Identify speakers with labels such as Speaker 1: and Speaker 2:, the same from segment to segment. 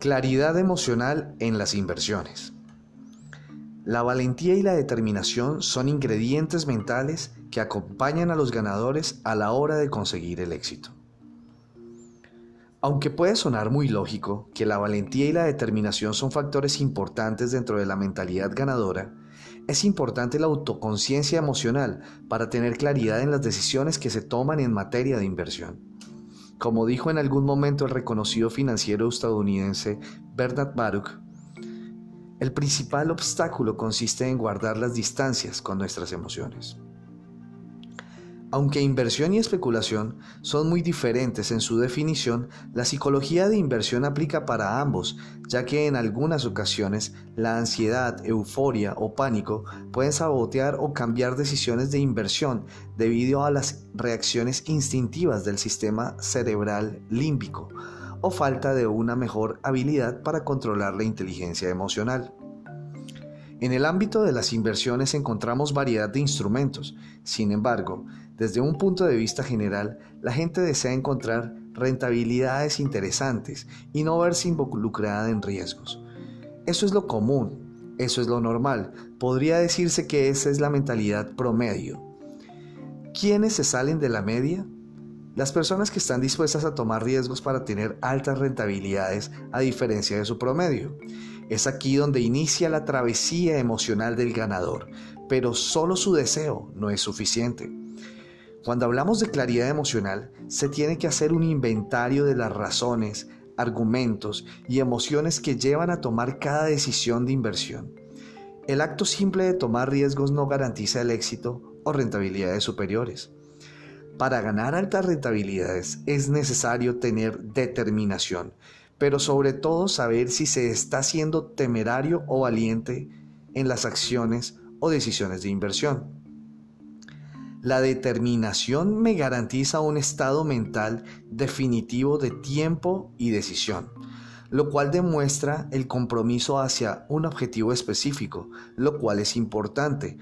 Speaker 1: Claridad emocional en las inversiones. La valentía y la determinación son ingredientes mentales que acompañan a los ganadores a la hora de conseguir el éxito. Aunque puede sonar muy lógico que la valentía y la determinación son factores importantes dentro de la mentalidad ganadora, es importante la autoconciencia emocional para tener claridad en las decisiones que se toman en materia de inversión. Como dijo en algún momento el reconocido financiero estadounidense Bernard Baruch, el principal obstáculo consiste en guardar las distancias con nuestras emociones. Aunque inversión y especulación son muy diferentes en su definición, la psicología de inversión aplica para ambos, ya que en algunas ocasiones la ansiedad, euforia o pánico pueden sabotear o cambiar decisiones de inversión debido a las reacciones instintivas del sistema cerebral límbico o falta de una mejor habilidad para controlar la inteligencia emocional. En el ámbito de las inversiones encontramos variedad de instrumentos, sin embargo, desde un punto de vista general, la gente desea encontrar rentabilidades interesantes y no verse involucrada en riesgos. Eso es lo común, eso es lo normal, podría decirse que esa es la mentalidad promedio. ¿Quiénes se salen de la media? Las personas que están dispuestas a tomar riesgos para tener altas rentabilidades a diferencia de su promedio. Es aquí donde inicia la travesía emocional del ganador, pero solo su deseo no es suficiente. Cuando hablamos de claridad emocional, se tiene que hacer un inventario de las razones, argumentos y emociones que llevan a tomar cada decisión de inversión. El acto simple de tomar riesgos no garantiza el éxito o rentabilidades superiores. Para ganar altas rentabilidades es necesario tener determinación, pero sobre todo saber si se está siendo temerario o valiente en las acciones o decisiones de inversión. La determinación me garantiza un estado mental definitivo de tiempo y decisión, lo cual demuestra el compromiso hacia un objetivo específico, lo cual es importante.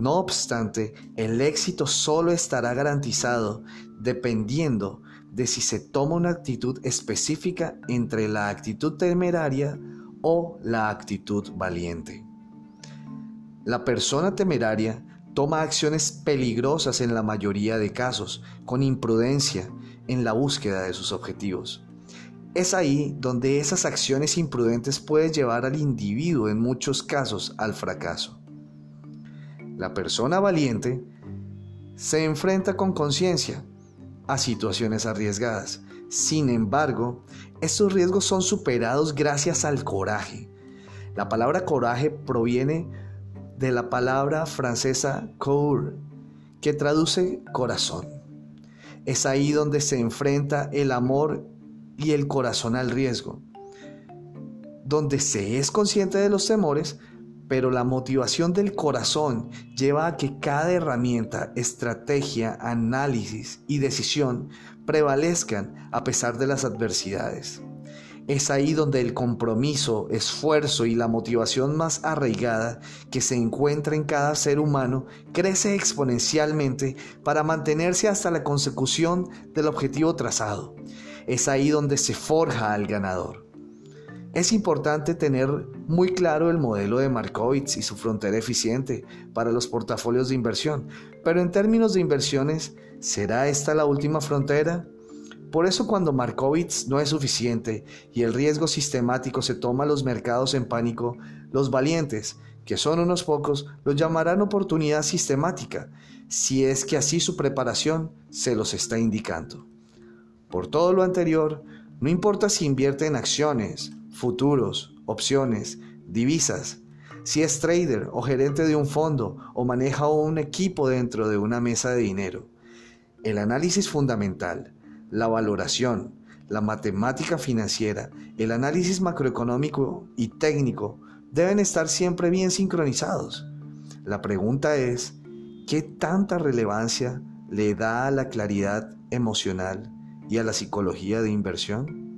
Speaker 1: No obstante, el éxito solo estará garantizado dependiendo de si se toma una actitud específica entre la actitud temeraria o la actitud valiente. La persona temeraria toma acciones peligrosas en la mayoría de casos, con imprudencia en la búsqueda de sus objetivos. Es ahí donde esas acciones imprudentes pueden llevar al individuo en muchos casos al fracaso. La persona valiente se enfrenta con conciencia a situaciones arriesgadas. Sin embargo, estos riesgos son superados gracias al coraje. La palabra coraje proviene de la palabra francesa cour, que traduce corazón. Es ahí donde se enfrenta el amor y el corazón al riesgo, donde se es consciente de los temores, pero la motivación del corazón lleva a que cada herramienta, estrategia, análisis y decisión prevalezcan a pesar de las adversidades. Es ahí donde el compromiso, esfuerzo y la motivación más arraigada que se encuentra en cada ser humano crece exponencialmente para mantenerse hasta la consecución del objetivo trazado. Es ahí donde se forja al ganador. Es importante tener muy claro el modelo de Markowitz y su frontera eficiente para los portafolios de inversión, pero en términos de inversiones, ¿será esta la última frontera? Por eso cuando Markowitz no es suficiente y el riesgo sistemático se toma a los mercados en pánico, los valientes, que son unos pocos, los llamarán oportunidad sistemática, si es que así su preparación se los está indicando. Por todo lo anterior, no importa si invierte en acciones, futuros, opciones, divisas, si es trader o gerente de un fondo o maneja un equipo dentro de una mesa de dinero. El análisis fundamental, la valoración, la matemática financiera, el análisis macroeconómico y técnico deben estar siempre bien sincronizados. La pregunta es, ¿qué tanta relevancia le da a la claridad emocional y a la psicología de inversión?